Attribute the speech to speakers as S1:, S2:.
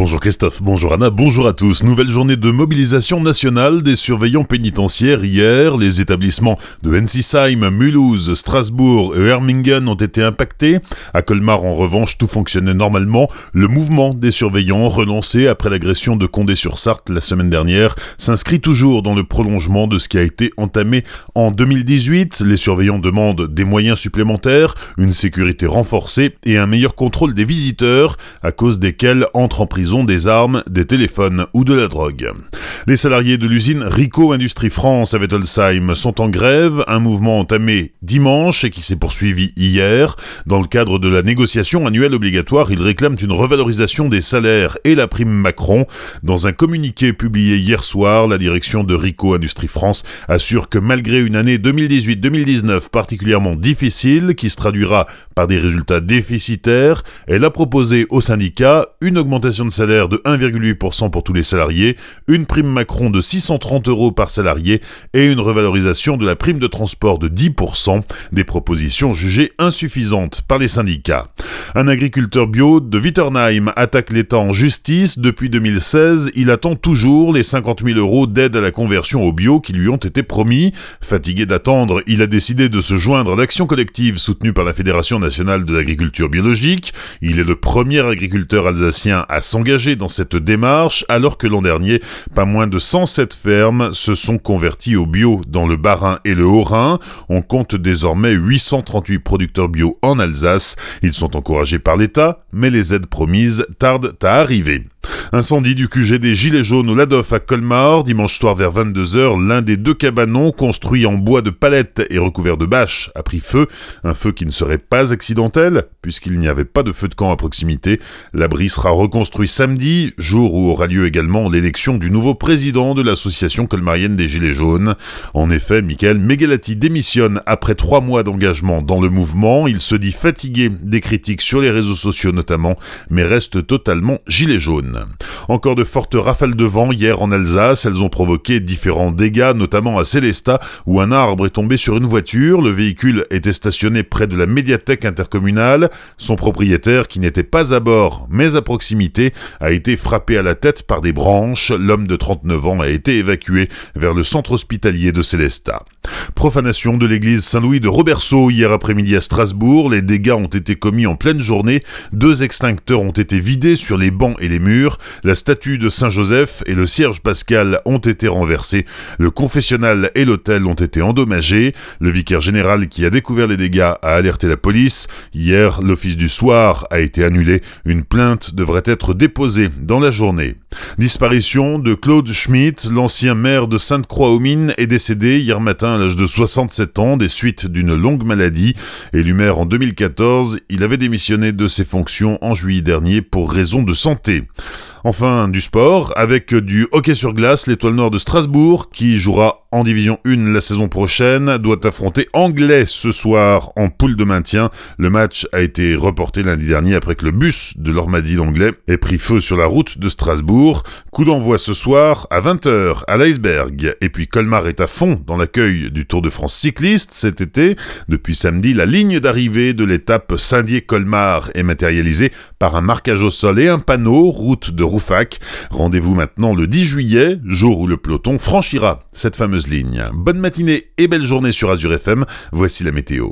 S1: Bonjour Christophe, bonjour Anna, bonjour à tous. Nouvelle journée de mobilisation nationale des surveillants pénitentiaires hier. Les établissements de Ensisheim, Mulhouse, Strasbourg et Hermingen ont été impactés. À Colmar, en revanche, tout fonctionnait normalement. Le mouvement des surveillants, relancé après l'agression de Condé-sur-Sarthe la semaine dernière, s'inscrit toujours dans le prolongement de ce qui a été entamé en 2018. Les surveillants demandent des moyens supplémentaires, une sécurité renforcée et un meilleur contrôle des visiteurs, à cause desquels entrent en prison des armes, des téléphones ou de la drogue. Les salariés de l'usine Rico Industrie France à Wettelsheim sont en grève, un mouvement entamé dimanche et qui s'est poursuivi hier. Dans le cadre de la négociation annuelle obligatoire, ils réclament une revalorisation des salaires et la prime Macron. Dans un communiqué publié hier soir, la direction de Rico Industrie France assure que malgré une année 2018-2019 particulièrement difficile, qui se traduira par des résultats déficitaires, elle a proposé aux syndicats une augmentation de de 1,8% pour tous les salariés, une prime Macron de 630 euros par salarié et une revalorisation de la prime de transport de 10%, des propositions jugées insuffisantes par les syndicats. Un agriculteur bio de Witternheim attaque l'État en justice. Depuis 2016, il attend toujours les 50 000 euros d'aide à la conversion au bio qui lui ont été promis. Fatigué d'attendre, il a décidé de se joindre à l'action collective soutenue par la Fédération nationale de l'agriculture biologique. Il est le premier agriculteur alsacien à s'engager dans cette démarche alors que l'an dernier, pas moins de 107 fermes se sont converties au bio dans le Bas-Rhin et le Haut-Rhin. On compte désormais 838 producteurs bio en Alsace. Ils sont encouragés par l'État, mais les aides promises tardent à arriver. Incendie du QG des Gilets jaunes au Ladoff à Colmar, dimanche soir vers 22h, l'un des deux cabanons construits en bois de palette et recouvert de bâches a pris feu, un feu qui ne serait pas accidentel, puisqu'il n'y avait pas de feu de camp à proximité. L'abri sera reconstruit samedi, jour où aura lieu également l'élection du nouveau président de l'association colmarienne des Gilets jaunes. En effet, Michael Megalati démissionne après trois mois d'engagement dans le mouvement, il se dit fatigué des critiques sur les réseaux sociaux notamment, mais reste totalement gilet jaune. Encore de fortes rafales de vent hier en Alsace, elles ont provoqué différents dégâts, notamment à Célestat, où un arbre est tombé sur une voiture, le véhicule était stationné près de la médiathèque intercommunale, son propriétaire, qui n'était pas à bord, mais à proximité, a été frappé à la tête par des branches, l'homme de 39 ans a été évacué vers le centre hospitalier de Célestat. Profanation de l'église Saint-Louis de Roberceau hier après-midi à Strasbourg. Les dégâts ont été commis en pleine journée. Deux extincteurs ont été vidés sur les bancs et les murs. La statue de Saint-Joseph et le cierge pascal ont été renversés. Le confessionnal et l'hôtel ont été endommagés. Le vicaire général qui a découvert les dégâts a alerté la police. Hier, l'office du soir a été annulé. Une plainte devrait être déposée dans la journée. Disparition de Claude Schmitt, l'ancien maire de Sainte-Croix-aux-Mines, est décédé hier matin à l'âge de 67 ans des suites d'une longue maladie. Élu maire en 2014, il avait démissionné de ses fonctions en juillet dernier pour raison de santé. Enfin, du sport, avec du hockey sur glace, l'étoile noire de Strasbourg, qui jouera en Division 1 la saison prochaine, doit affronter Anglais ce soir en poule de maintien. Le match a été reporté lundi dernier après que le bus de l'Ormadi d'Anglais ait pris feu sur la route de Strasbourg. Coup d'envoi ce soir à 20h à l'iceberg. Et puis Colmar est à fond dans l'accueil du Tour de France cycliste cet été. Depuis samedi, la ligne d'arrivée de l'étape Saint-Dié-Colmar est matérialisée par un marquage au sol et un panneau de Roufac. Rendez-vous maintenant le 10 juillet, jour où le peloton franchira cette fameuse ligne. Bonne matinée et belle journée sur Azure FM, voici la météo.